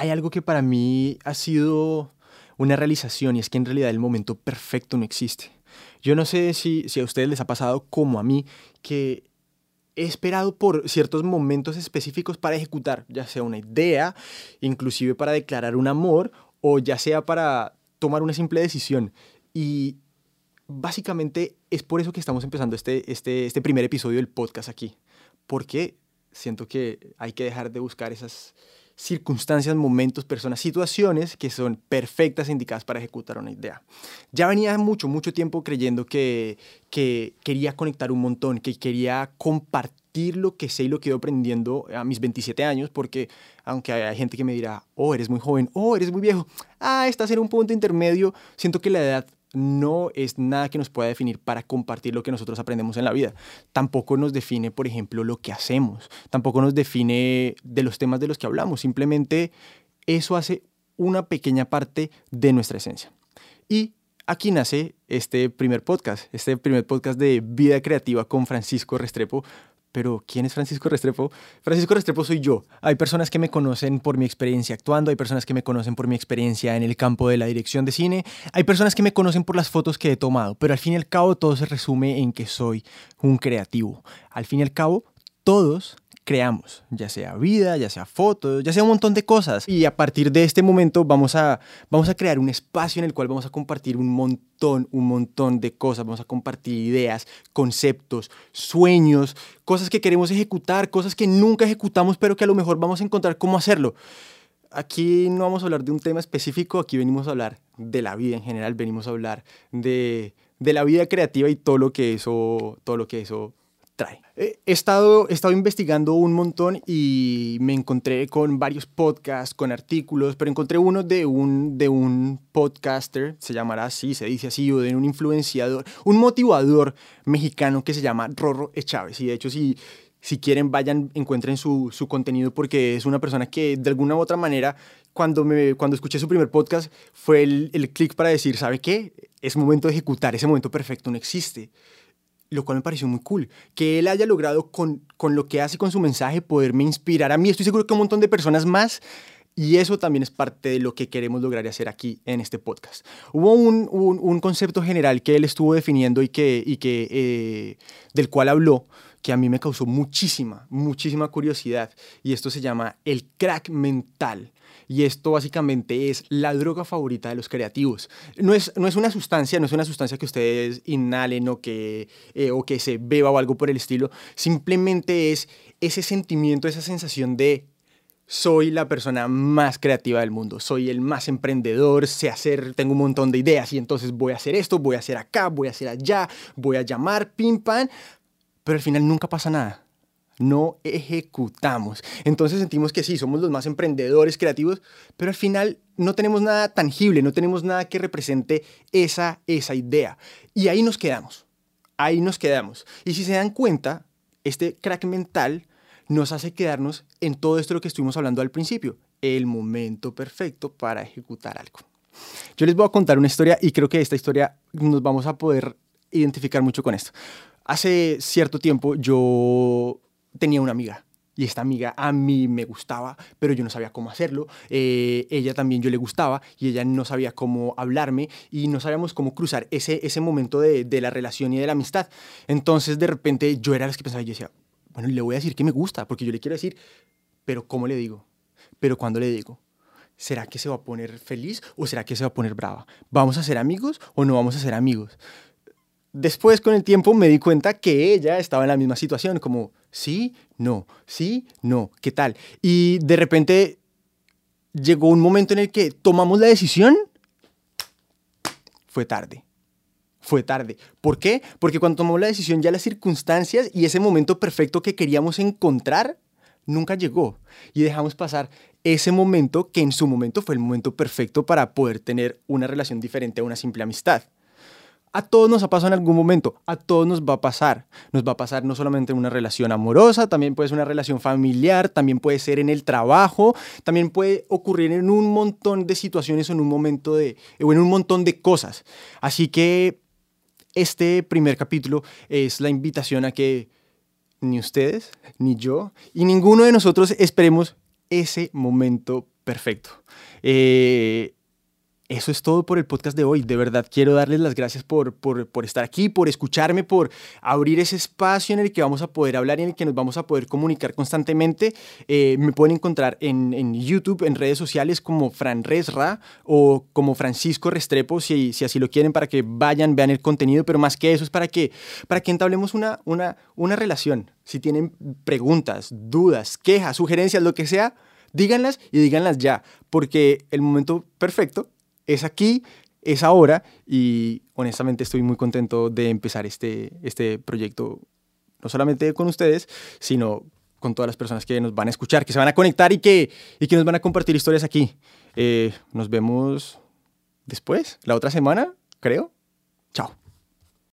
hay algo que para mí ha sido una realización y es que en realidad el momento perfecto no existe. Yo no sé si, si a ustedes les ha pasado como a mí que he esperado por ciertos momentos específicos para ejecutar, ya sea una idea, inclusive para declarar un amor o ya sea para tomar una simple decisión. Y básicamente es por eso que estamos empezando este, este, este primer episodio del podcast aquí, porque siento que hay que dejar de buscar esas circunstancias, momentos, personas, situaciones que son perfectas e indicadas para ejecutar una idea. Ya venía mucho, mucho tiempo creyendo que, que quería conectar un montón, que quería compartir lo que sé y lo que he aprendiendo a mis 27 años, porque aunque hay gente que me dirá, oh, eres muy joven, oh, eres muy viejo, ah, estás en un punto intermedio, siento que la edad no es nada que nos pueda definir para compartir lo que nosotros aprendemos en la vida. Tampoco nos define, por ejemplo, lo que hacemos. Tampoco nos define de los temas de los que hablamos. Simplemente eso hace una pequeña parte de nuestra esencia. Y aquí nace este primer podcast, este primer podcast de vida creativa con Francisco Restrepo, pero ¿quién es Francisco Restrepo? Francisco Restrepo soy yo. Hay personas que me conocen por mi experiencia actuando, hay personas que me conocen por mi experiencia en el campo de la dirección de cine, hay personas que me conocen por las fotos que he tomado, pero al fin y al cabo todo se resume en que soy un creativo. Al fin y al cabo, todos creamos, ya sea vida, ya sea fotos, ya sea un montón de cosas. Y a partir de este momento vamos a, vamos a crear un espacio en el cual vamos a compartir un montón, un montón de cosas, vamos a compartir ideas, conceptos, sueños, cosas que queremos ejecutar, cosas que nunca ejecutamos, pero que a lo mejor vamos a encontrar cómo hacerlo. Aquí no vamos a hablar de un tema específico, aquí venimos a hablar de la vida en general, venimos a hablar de, de la vida creativa y todo lo que eso, todo lo que eso He estado, he estado investigando un montón y me encontré con varios podcasts, con artículos, pero encontré uno de un, de un podcaster, se llamará así, se dice así, o de un influenciador, un motivador mexicano que se llama Rorro Chávez. Y de hecho, si, si quieren, vayan, encuentren su, su, contenido porque es una persona que de alguna u otra manera, cuando, me, cuando escuché su primer podcast, fue el, el clic para decir, ¿sabe qué? Es momento de ejecutar, ese momento perfecto no existe lo cual me pareció muy cool. Que él haya logrado con, con lo que hace con su mensaje poderme inspirar a mí. Estoy seguro que un montón de personas más. Y eso también es parte de lo que queremos lograr hacer aquí en este podcast. Hubo un, un, concepto general que él estuvo definiendo y que, y que eh, del cual habló que a mí me causó muchísima, muchísima curiosidad. Y esto se llama el crack mental. Y esto básicamente es la droga favorita de los creativos. No es, no es una sustancia, no es una sustancia que ustedes inhalen o que, eh, o que se beba o algo por el estilo. Simplemente es ese sentimiento, esa sensación de soy la persona más creativa del mundo, soy el más emprendedor, sé hacer, tengo un montón de ideas y entonces voy a hacer esto, voy a hacer acá, voy a hacer allá, voy a llamar, pim, pam, pero al final nunca pasa nada no ejecutamos. Entonces sentimos que sí, somos los más emprendedores, creativos, pero al final no tenemos nada tangible, no tenemos nada que represente esa, esa idea. Y ahí nos quedamos, ahí nos quedamos. Y si se dan cuenta, este crack mental nos hace quedarnos en todo esto lo que estuvimos hablando al principio, el momento perfecto para ejecutar algo. Yo les voy a contar una historia y creo que esta historia nos vamos a poder identificar mucho con esto. Hace cierto tiempo yo tenía una amiga. Y esta amiga a mí me gustaba, pero yo no sabía cómo hacerlo. Eh, ella también yo le gustaba y ella no sabía cómo hablarme y no sabíamos cómo cruzar ese, ese momento de, de la relación y de la amistad. Entonces de repente yo era la que pensaba yo decía, bueno, le voy a decir que me gusta, porque yo le quiero decir, pero ¿cómo le digo? Pero ¿cuándo le digo? ¿Será que se va a poner feliz o será que se va a poner brava? ¿Vamos a ser amigos o no vamos a ser amigos? Después, con el tiempo, me di cuenta que ella estaba en la misma situación, como, sí, no, sí, no, ¿qué tal? Y de repente llegó un momento en el que tomamos la decisión, fue tarde. Fue tarde. ¿Por qué? Porque cuando tomamos la decisión ya las circunstancias y ese momento perfecto que queríamos encontrar nunca llegó. Y dejamos pasar ese momento que en su momento fue el momento perfecto para poder tener una relación diferente a una simple amistad. A todos nos ha pasado en algún momento, a todos nos va a pasar. Nos va a pasar no solamente en una relación amorosa, también puede ser una relación familiar, también puede ser en el trabajo, también puede ocurrir en un montón de situaciones o en un momento de o en un montón de cosas. Así que este primer capítulo es la invitación a que ni ustedes, ni yo, y ninguno de nosotros esperemos ese momento perfecto. Eh, eso es todo por el podcast de hoy. De verdad quiero darles las gracias por, por, por, estar aquí, por escucharme, por abrir ese espacio en el que vamos a poder hablar y en el que nos vamos a poder comunicar constantemente. Eh, me pueden encontrar en, en, YouTube, en redes sociales como Fran Resra o como Francisco Restrepo, si, si, así lo quieren, para que vayan, vean el contenido, pero más que eso es para que, para que entablemos una, una, una relación. Si tienen preguntas, dudas, quejas, sugerencias, lo que sea, díganlas y díganlas ya, porque el momento perfecto es aquí, es ahora y honestamente estoy muy contento de empezar este, este proyecto, no solamente con ustedes, sino con todas las personas que nos van a escuchar, que se van a conectar y que, y que nos van a compartir historias aquí. Eh, nos vemos después, la otra semana, creo. Chao.